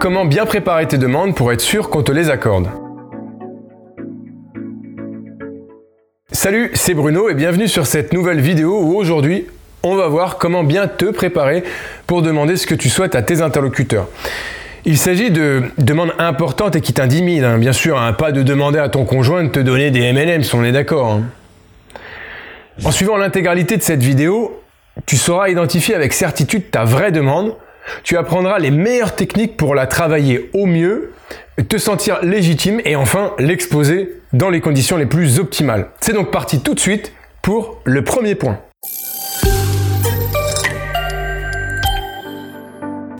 Comment bien préparer tes demandes pour être sûr qu'on te les accorde Salut, c'est Bruno et bienvenue sur cette nouvelle vidéo où aujourd'hui on va voir comment bien te préparer pour demander ce que tu souhaites à tes interlocuteurs. Il s'agit de demandes importantes et qui t'intimident, hein. bien sûr, hein, pas de demander à ton conjoint de te donner des MLM, si on est d'accord. Hein. En suivant l'intégralité de cette vidéo, tu sauras identifier avec certitude ta vraie demande, tu apprendras les meilleures techniques pour la travailler au mieux, te sentir légitime et enfin l'exposer dans les conditions les plus optimales. C'est donc parti tout de suite pour le premier point.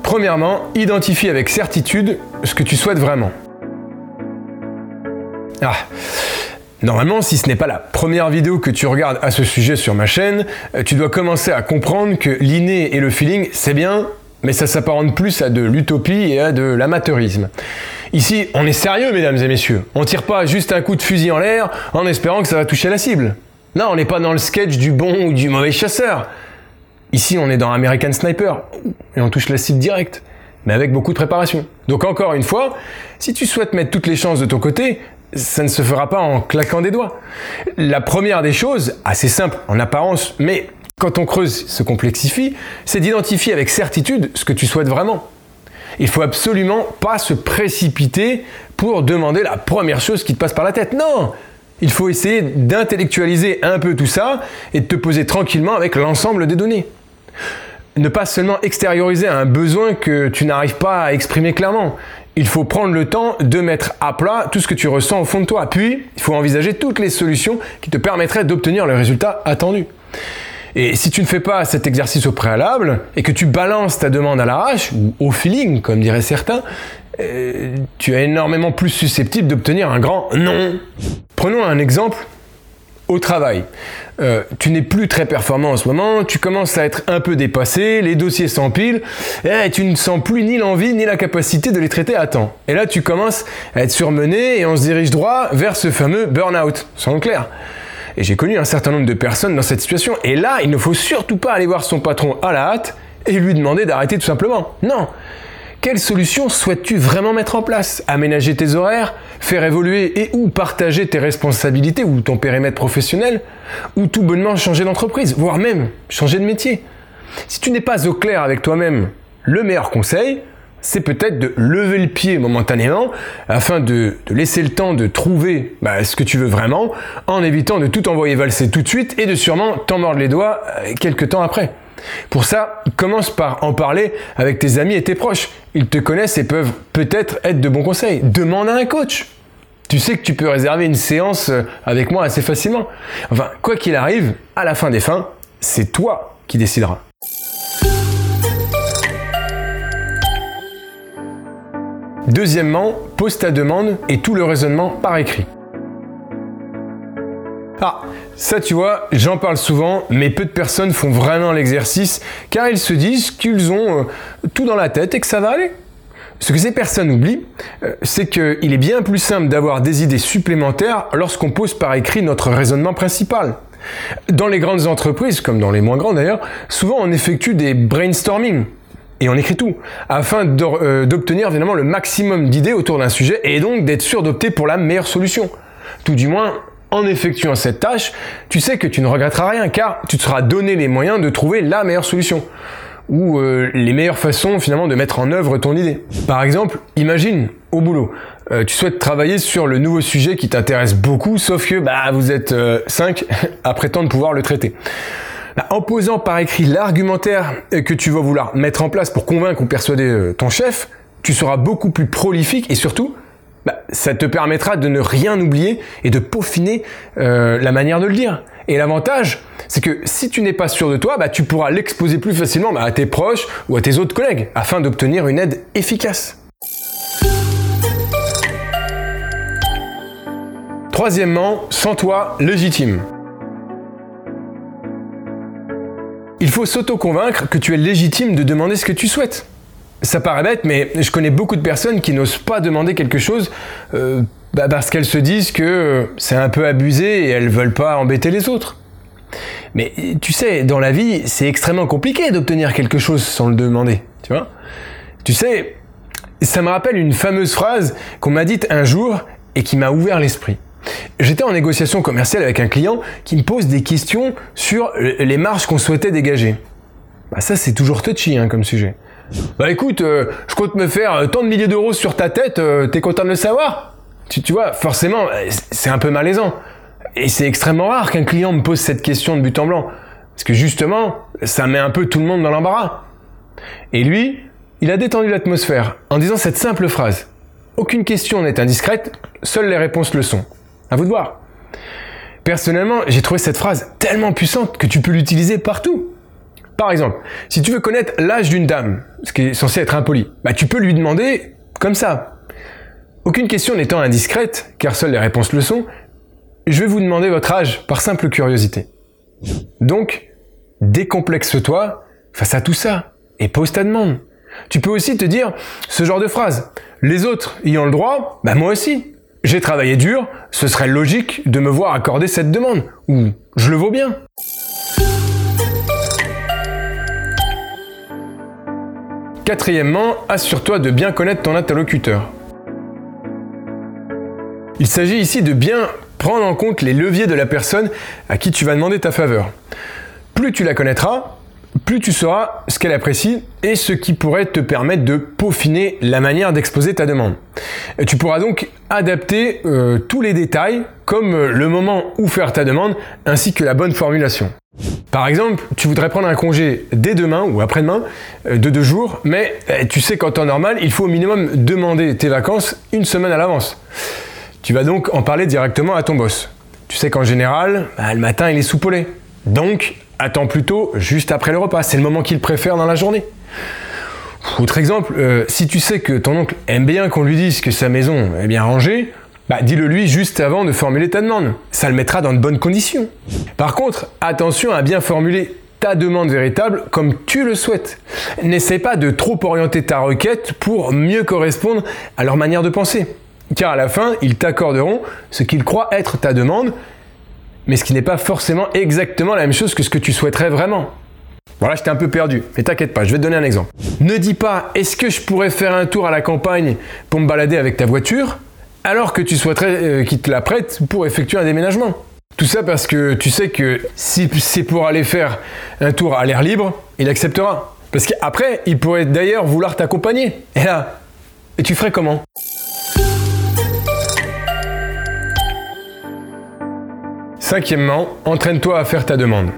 Premièrement, identifie avec certitude ce que tu souhaites vraiment. Ah, Normalement, si ce n'est pas la première vidéo que tu regardes à ce sujet sur ma chaîne, euh, tu dois commencer à comprendre que l'inné et le feeling, c'est bien, mais ça s'apparente plus à de l'utopie et à de l'amateurisme. Ici, on est sérieux, mesdames et messieurs. On tire pas juste un coup de fusil en l'air en espérant que ça va toucher la cible. Non, on n'est pas dans le sketch du bon ou du mauvais chasseur. Ici, on est dans American Sniper et on touche la cible directe, mais avec beaucoup de préparation. Donc encore une fois, si tu souhaites mettre toutes les chances de ton côté, ça ne se fera pas en claquant des doigts. La première des choses, assez simple en apparence, mais quand on creuse, se complexifie, c'est d'identifier avec certitude ce que tu souhaites vraiment. Il faut absolument pas se précipiter pour demander la première chose qui te passe par la tête. Non, il faut essayer d'intellectualiser un peu tout ça et de te poser tranquillement avec l'ensemble des données. Ne pas seulement extérioriser un besoin que tu n'arrives pas à exprimer clairement il faut prendre le temps de mettre à plat tout ce que tu ressens au fond de toi. Puis, il faut envisager toutes les solutions qui te permettraient d'obtenir le résultat attendu. Et si tu ne fais pas cet exercice au préalable et que tu balances ta demande à l'arrache ou au feeling, comme diraient certains, euh, tu es énormément plus susceptible d'obtenir un grand non. Prenons un exemple au travail. Euh, tu n'es plus très performant en ce moment, tu commences à être un peu dépassé, les dossiers s'empilent, et tu ne sens plus ni l'envie ni la capacité de les traiter à temps. Et là, tu commences à être surmené et on se dirige droit vers ce fameux burn-out, sans clair. Et j'ai connu un certain nombre de personnes dans cette situation, et là, il ne faut surtout pas aller voir son patron à la hâte et lui demander d'arrêter tout simplement. Non, quelle solution souhaites-tu vraiment mettre en place? Aménager tes horaires? Faire évoluer et ou partager tes responsabilités ou ton périmètre professionnel? Ou tout bonnement changer d'entreprise, voire même changer de métier? Si tu n'es pas au clair avec toi-même, le meilleur conseil, c'est peut-être de lever le pied momentanément afin de, laisser le temps de trouver bah, ce que tu veux vraiment en évitant de tout envoyer valser tout de suite et de sûrement t'en mordre les doigts euh, quelques temps après. Pour ça, commence par en parler avec tes amis et tes proches. Ils te connaissent et peuvent peut-être être de bons conseils. Demande à un coach. Tu sais que tu peux réserver une séance euh, avec moi assez facilement. Enfin, quoi qu'il arrive, à la fin des fins, c'est toi qui décideras. Deuxièmement, pose ta demande et tout le raisonnement par écrit. Ah, ça tu vois, j'en parle souvent, mais peu de personnes font vraiment l'exercice car ils se disent qu'ils ont euh, tout dans la tête et que ça va aller. Ce que ces personnes oublient, euh, c'est qu'il est bien plus simple d'avoir des idées supplémentaires lorsqu'on pose par écrit notre raisonnement principal. Dans les grandes entreprises, comme dans les moins grandes d'ailleurs, souvent on effectue des brainstorming et on écrit tout, afin euh, d'obtenir évidemment le maximum d'idées autour d'un sujet et donc d'être sûr d'opter pour la meilleure solution. Tout du moins en effectuant cette tâche, tu sais que tu ne regretteras rien car tu te seras donné les moyens de trouver la meilleure solution ou euh, les meilleures façons finalement de mettre en œuvre ton idée. Par exemple, imagine au boulot, euh, tu souhaites travailler sur le nouveau sujet qui t'intéresse beaucoup, sauf que bah, vous êtes 5 euh, à prétendre pouvoir le traiter. En posant par écrit l'argumentaire que tu vas vouloir mettre en place pour convaincre ou persuader ton chef, tu seras beaucoup plus prolifique et surtout bah, ça te permettra de ne rien oublier et de peaufiner euh, la manière de le dire. Et l'avantage, c'est que si tu n'es pas sûr de toi, bah, tu pourras l'exposer plus facilement bah, à tes proches ou à tes autres collègues afin d'obtenir une aide efficace. Troisièmement, sens-toi légitime. Il faut s'auto-convaincre que tu es légitime de demander ce que tu souhaites. Ça paraît bête, mais je connais beaucoup de personnes qui n'osent pas demander quelque chose euh, bah, parce qu'elles se disent que c'est un peu abusé et elles veulent pas embêter les autres. Mais tu sais, dans la vie, c'est extrêmement compliqué d'obtenir quelque chose sans le demander. Tu sais, Ça me rappelle une fameuse phrase qu'on m'a dite un jour et qui m'a ouvert l'esprit. J'étais en négociation commerciale avec un client qui me pose des questions sur les marges qu'on souhaitait dégager. Bah ça c'est toujours touchy hein, comme sujet. Bah écoute, euh, je compte me faire euh, tant de milliers d'euros sur ta tête, euh, t'es content de le savoir? Tu, tu vois, forcément, c'est un peu malaisant. Et c'est extrêmement rare qu'un client me pose cette question de but en blanc. Parce que justement, ça met un peu tout le monde dans l'embarras. Et lui, il a détendu l'atmosphère en disant cette simple phrase. Aucune question n'est indiscrète, seules les réponses le sont. À vous de voir. Personnellement, j'ai trouvé cette phrase tellement puissante que tu peux l'utiliser partout. Par exemple, si tu veux connaître l'âge d'une dame, ce qui est censé être impoli, bah tu peux lui demander comme ça. Aucune question n'étant indiscrète, car seules les réponses le sont, je vais vous demander votre âge par simple curiosité. Donc, décomplexe-toi face à tout ça et pose ta demande. Tu peux aussi te dire ce genre de phrase. Les autres ayant le droit, bah moi aussi. J'ai travaillé dur, ce serait logique de me voir accorder cette demande. Ou je le vaux bien. Quatrièmement, assure-toi de bien connaître ton interlocuteur. Il s'agit ici de bien prendre en compte les leviers de la personne à qui tu vas demander ta faveur. Plus tu la connaîtras, plus tu sauras ce qu'elle apprécie et ce qui pourrait te permettre de peaufiner la manière d'exposer ta demande. Tu pourras donc adapter euh, tous les détails comme euh, le moment où faire ta demande ainsi que la bonne formulation. Par exemple, tu voudrais prendre un congé dès demain ou après-demain euh, de deux jours, mais tu sais qu'en temps normal, il faut au minimum demander tes vacances une semaine à l'avance. Tu vas donc en parler directement à ton boss. Tu sais qu'en général, bah, le matin, il est soupolé. Donc, attends plutôt juste après le repas. C'est le moment qu'il préfère dans la journée. Autre exemple, euh, si tu sais que ton oncle aime bien qu'on lui dise que sa maison est bien rangée, bah dis-le lui juste avant de formuler ta demande. Ça le mettra dans de bonnes conditions. Par contre, attention à bien formuler ta demande véritable comme tu le souhaites. N'essaie pas de trop orienter ta requête pour mieux correspondre à leur manière de penser. Car à la fin, ils t'accorderont ce qu'ils croient être ta demande mais ce qui n'est pas forcément exactement la même chose que ce que tu souhaiterais vraiment. Voilà, j'étais un peu perdu, mais t'inquiète pas, je vais te donner un exemple. Ne dis pas est-ce que je pourrais faire un tour à la campagne pour me balader avec ta voiture alors que tu souhaiterais euh, qu'il te la prête pour effectuer un déménagement? Tout ça parce que tu sais que si c'est pour aller faire un tour à l'air libre, il acceptera. Parce qu'après, il pourrait d'ailleurs vouloir t'accompagner. Et là, et tu ferais comment? Cinquièmement, entraîne-toi à faire ta demande.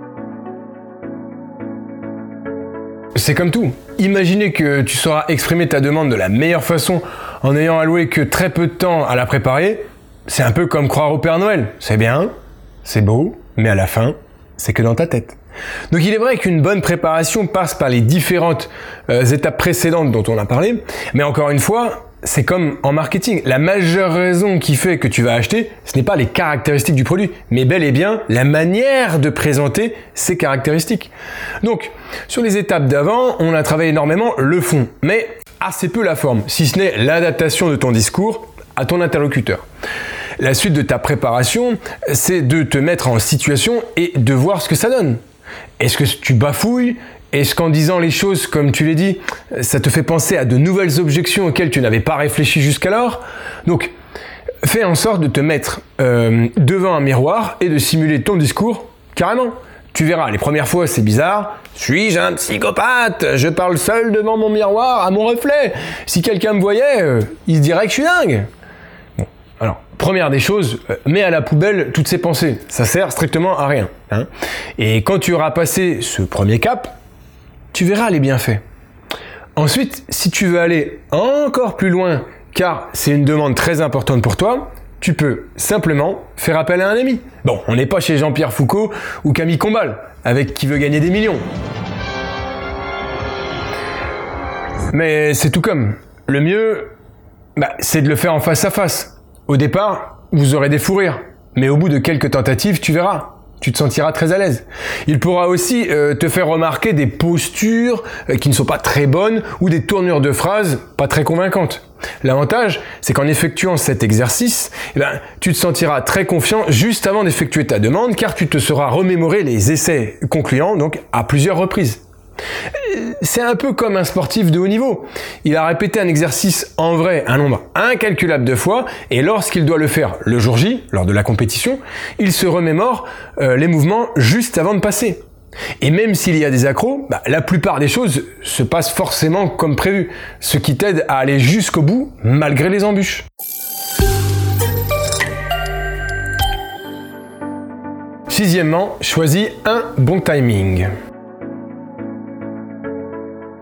C'est comme tout. Imaginez que tu sauras exprimer ta demande de la meilleure façon en ayant alloué que très peu de temps à la préparer. C'est un peu comme croire au Père Noël. C'est bien, c'est beau, mais à la fin, c'est que dans ta tête. Donc il est vrai qu'une bonne préparation passe par les différentes euh, étapes précédentes dont on a parlé, mais encore une fois, c'est comme en marketing. La majeure raison qui fait que tu vas acheter, ce n'est pas les caractéristiques du produit, mais bel et bien la manière de présenter ces caractéristiques. Donc, sur les étapes d'avant, on a travaillé énormément le fond, mais assez peu la forme, si ce n'est l'adaptation de ton discours à ton interlocuteur. La suite de ta préparation, c'est de te mettre en situation et de voir ce que ça donne. Est-ce que tu bafouilles? Est-ce qu'en disant les choses comme tu l'as dit, ça te fait penser à de nouvelles objections auxquelles tu n'avais pas réfléchi jusqu'alors? Donc, fais en sorte de te mettre euh, devant un miroir et de simuler ton discours carrément. Tu verras, les premières fois c'est bizarre. Suis-je un psychopathe? Je parle seul devant mon miroir, à mon reflet. Si quelqu'un me voyait, euh, il se dirait que je suis dingue. Bon, alors, première des choses, euh, mets à la poubelle toutes ces pensées. Ça sert strictement à rien. Hein. Et quand tu auras passé ce premier cap, tu verras les bienfaits. Ensuite, si tu veux aller encore plus loin, car c'est une demande très importante pour toi, tu peux simplement faire appel à un ami. Bon, on n'est pas chez Jean-Pierre Foucault ou Camille Combal, avec qui veut gagner des millions. Mais c'est tout comme. Le mieux, bah, c'est de le faire en face à face. Au départ, vous aurez des fous rires. Mais au bout de quelques tentatives, tu verras tu te sentiras très à l'aise. Il pourra aussi euh, te faire remarquer des postures euh, qui ne sont pas très bonnes ou des tournures de phrases pas très convaincantes. L'avantage, c'est qu'en effectuant cet exercice, eh ben, tu te sentiras très confiant juste avant d'effectuer ta demande car tu te seras remémoré les essais concluants donc à plusieurs reprises. C'est un peu comme un sportif de haut niveau. Il a répété un exercice en vrai un nombre incalculable de fois, et lorsqu'il doit le faire le jour J, lors de la compétition, il se remémore euh, les mouvements juste avant de passer. Et même s'il y a des accros, bah, la plupart des choses se passent forcément comme prévu, ce qui t'aide à aller jusqu'au bout malgré les embûches. Sixièmement, choisis un bon timing.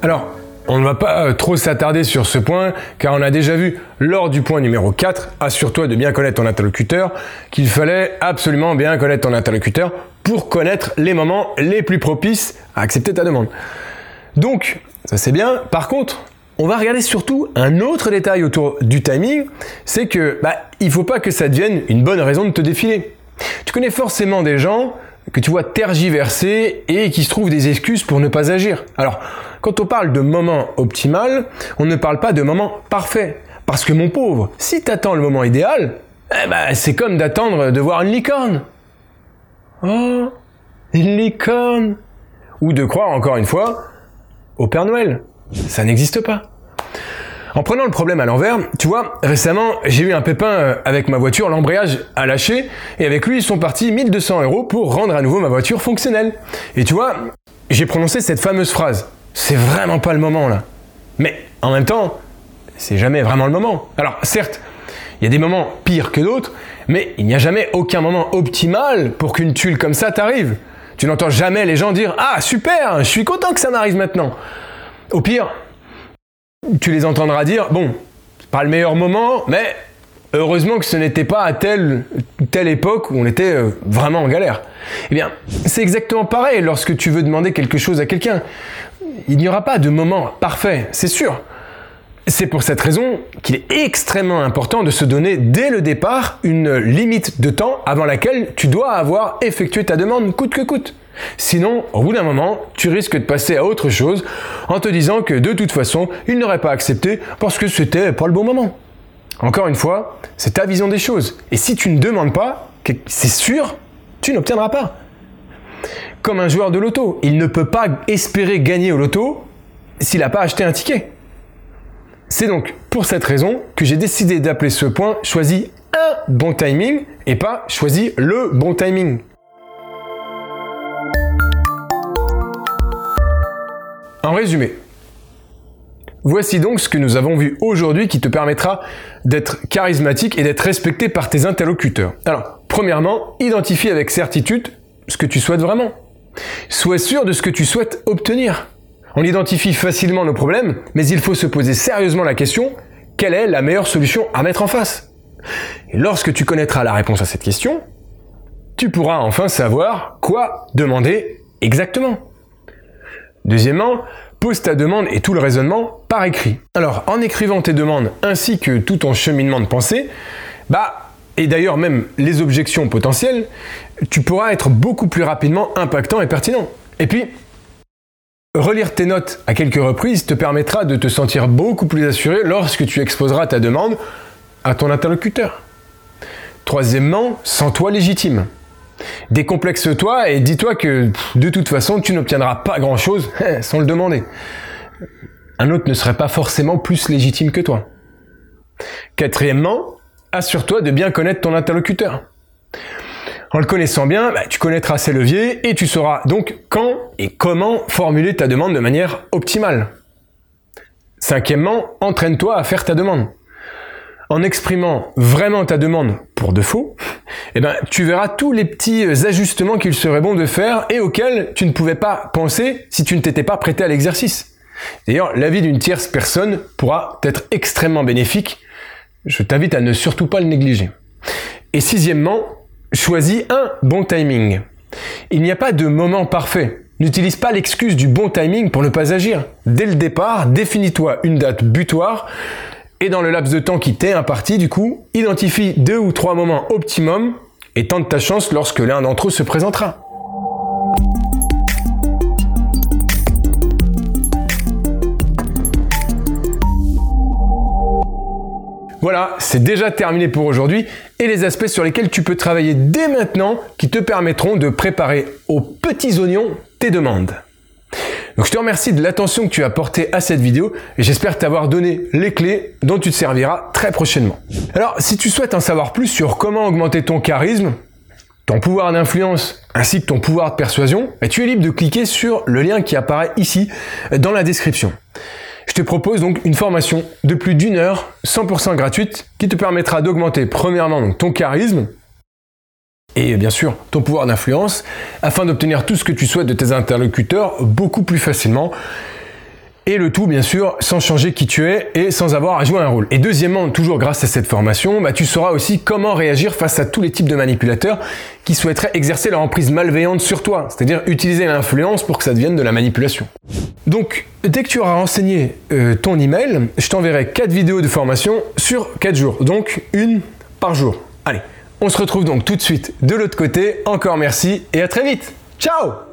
Alors, on ne va pas euh, trop s'attarder sur ce point, car on a déjà vu lors du point numéro 4, assure-toi de bien connaître ton interlocuteur, qu'il fallait absolument bien connaître ton interlocuteur pour connaître les moments les plus propices à accepter ta demande. Donc, ça c'est bien. Par contre, on va regarder surtout un autre détail autour du timing, c'est que bah, il faut pas que ça devienne une bonne raison de te défiler. Tu connais forcément des gens que tu vois tergiverser et qui se trouvent des excuses pour ne pas agir. Alors, quand on parle de moment optimal, on ne parle pas de moment parfait. Parce que mon pauvre, si tu attends le moment idéal, eh ben, c'est comme d'attendre de voir une licorne. Oh, une licorne Ou de croire encore une fois au Père Noël. Ça n'existe pas. En prenant le problème à l'envers, tu vois, récemment, j'ai eu un pépin euh, avec ma voiture, l'embrayage a lâché, et avec lui, ils sont partis 1200 euros pour rendre à nouveau ma voiture fonctionnelle. Et tu vois, j'ai prononcé cette fameuse phrase. C'est vraiment pas le moment là. Mais en même temps, c'est jamais vraiment le moment. Alors certes, il y a des moments pires que d'autres, mais il n'y a jamais aucun moment optimal pour qu'une tuile comme ça t'arrive. Tu n'entends jamais les gens dire Ah super, je suis content que ça m'arrive maintenant. Au pire, tu les entendras dire, bon, pas le meilleur moment, mais heureusement que ce n'était pas à telle, telle époque où on était euh, vraiment en galère. Eh bien, c'est exactement pareil lorsque tu veux demander quelque chose à quelqu'un. Il n'y aura pas de moment parfait, c'est sûr. C'est pour cette raison qu'il est extrêmement important de se donner dès le départ une limite de temps avant laquelle tu dois avoir effectué ta demande coûte que coûte. Sinon, au bout d'un moment, tu risques de passer à autre chose en te disant que de toute façon, il n'aurait pas accepté parce que c'était pas le bon moment. Encore une fois, c'est ta vision des choses. Et si tu ne demandes pas, c'est sûr, tu n'obtiendras pas. Comme un joueur de loto, il ne peut pas espérer gagner au loto s'il n'a pas acheté un ticket. C'est donc pour cette raison que j'ai décidé d'appeler ce point choisis un bon timing et pas choisis le bon timing. En résumé, voici donc ce que nous avons vu aujourd'hui qui te permettra d'être charismatique et d'être respecté par tes interlocuteurs. Alors, premièrement, identifie avec certitude ce que tu souhaites vraiment. Sois sûr de ce que tu souhaites obtenir. On identifie facilement nos problèmes, mais il faut se poser sérieusement la question, quelle est la meilleure solution à mettre en face? Et lorsque tu connaîtras la réponse à cette question, tu pourras enfin savoir quoi demander exactement. Deuxièmement, pose ta demande et tout le raisonnement par écrit. Alors, en écrivant tes demandes ainsi que tout ton cheminement de pensée, bah, et d'ailleurs même les objections potentielles, tu pourras être beaucoup plus rapidement impactant et pertinent. Et puis, relire tes notes à quelques reprises te permettra de te sentir beaucoup plus assuré lorsque tu exposeras ta demande à ton interlocuteur. Troisièmement, sens-toi légitime. Décomplexe-toi et dis-toi que de toute façon, tu n'obtiendras pas grand-chose sans le demander. Un autre ne serait pas forcément plus légitime que toi. Quatrièmement, assure-toi de bien connaître ton interlocuteur. En le connaissant bien, bah, tu connaîtras ses leviers et tu sauras donc quand et comment formuler ta demande de manière optimale. Cinquièmement, entraîne-toi à faire ta demande en exprimant vraiment ta demande pour de faux, eh ben, tu verras tous les petits ajustements qu'il serait bon de faire et auxquels tu ne pouvais pas penser si tu ne t'étais pas prêté à l'exercice. D'ailleurs, l'avis d'une tierce personne pourra être extrêmement bénéfique. Je t'invite à ne surtout pas le négliger. Et sixièmement, choisis un bon timing. Il n'y a pas de moment parfait. N'utilise pas l'excuse du bon timing pour ne pas agir. Dès le départ, définis-toi une date butoir et dans le laps de temps qui t'est imparti, du coup, identifie deux ou trois moments optimum et tente ta chance lorsque l'un d'entre eux se présentera. Voilà, c'est déjà terminé pour aujourd'hui et les aspects sur lesquels tu peux travailler dès maintenant qui te permettront de préparer aux petits oignons tes demandes. Donc je te remercie de l'attention que tu as portée à cette vidéo et j'espère t'avoir donné les clés dont tu te serviras très prochainement. Alors si tu souhaites en savoir plus sur comment augmenter ton charisme, ton pouvoir d'influence ainsi que ton pouvoir de persuasion, bah, tu es libre de cliquer sur le lien qui apparaît ici dans la description. Je te propose donc une formation de plus d'une heure, 100% gratuite, qui te permettra d'augmenter premièrement ton charisme, et bien sûr ton pouvoir d'influence afin d'obtenir tout ce que tu souhaites de tes interlocuteurs beaucoup plus facilement. Et le tout, bien sûr, sans changer qui tu es et sans avoir à jouer un rôle. Et deuxièmement, toujours grâce à cette formation, bah, tu sauras aussi comment réagir face à tous les types de manipulateurs qui souhaiteraient exercer leur emprise malveillante sur toi, c'est-à-dire utiliser l'influence pour que ça devienne de la manipulation. Donc, dès que tu auras renseigné euh, ton email, je t'enverrai 4 vidéos de formation sur 4 jours, donc une par jour. Allez, on se retrouve donc tout de suite de l'autre côté. Encore merci et à très vite. Ciao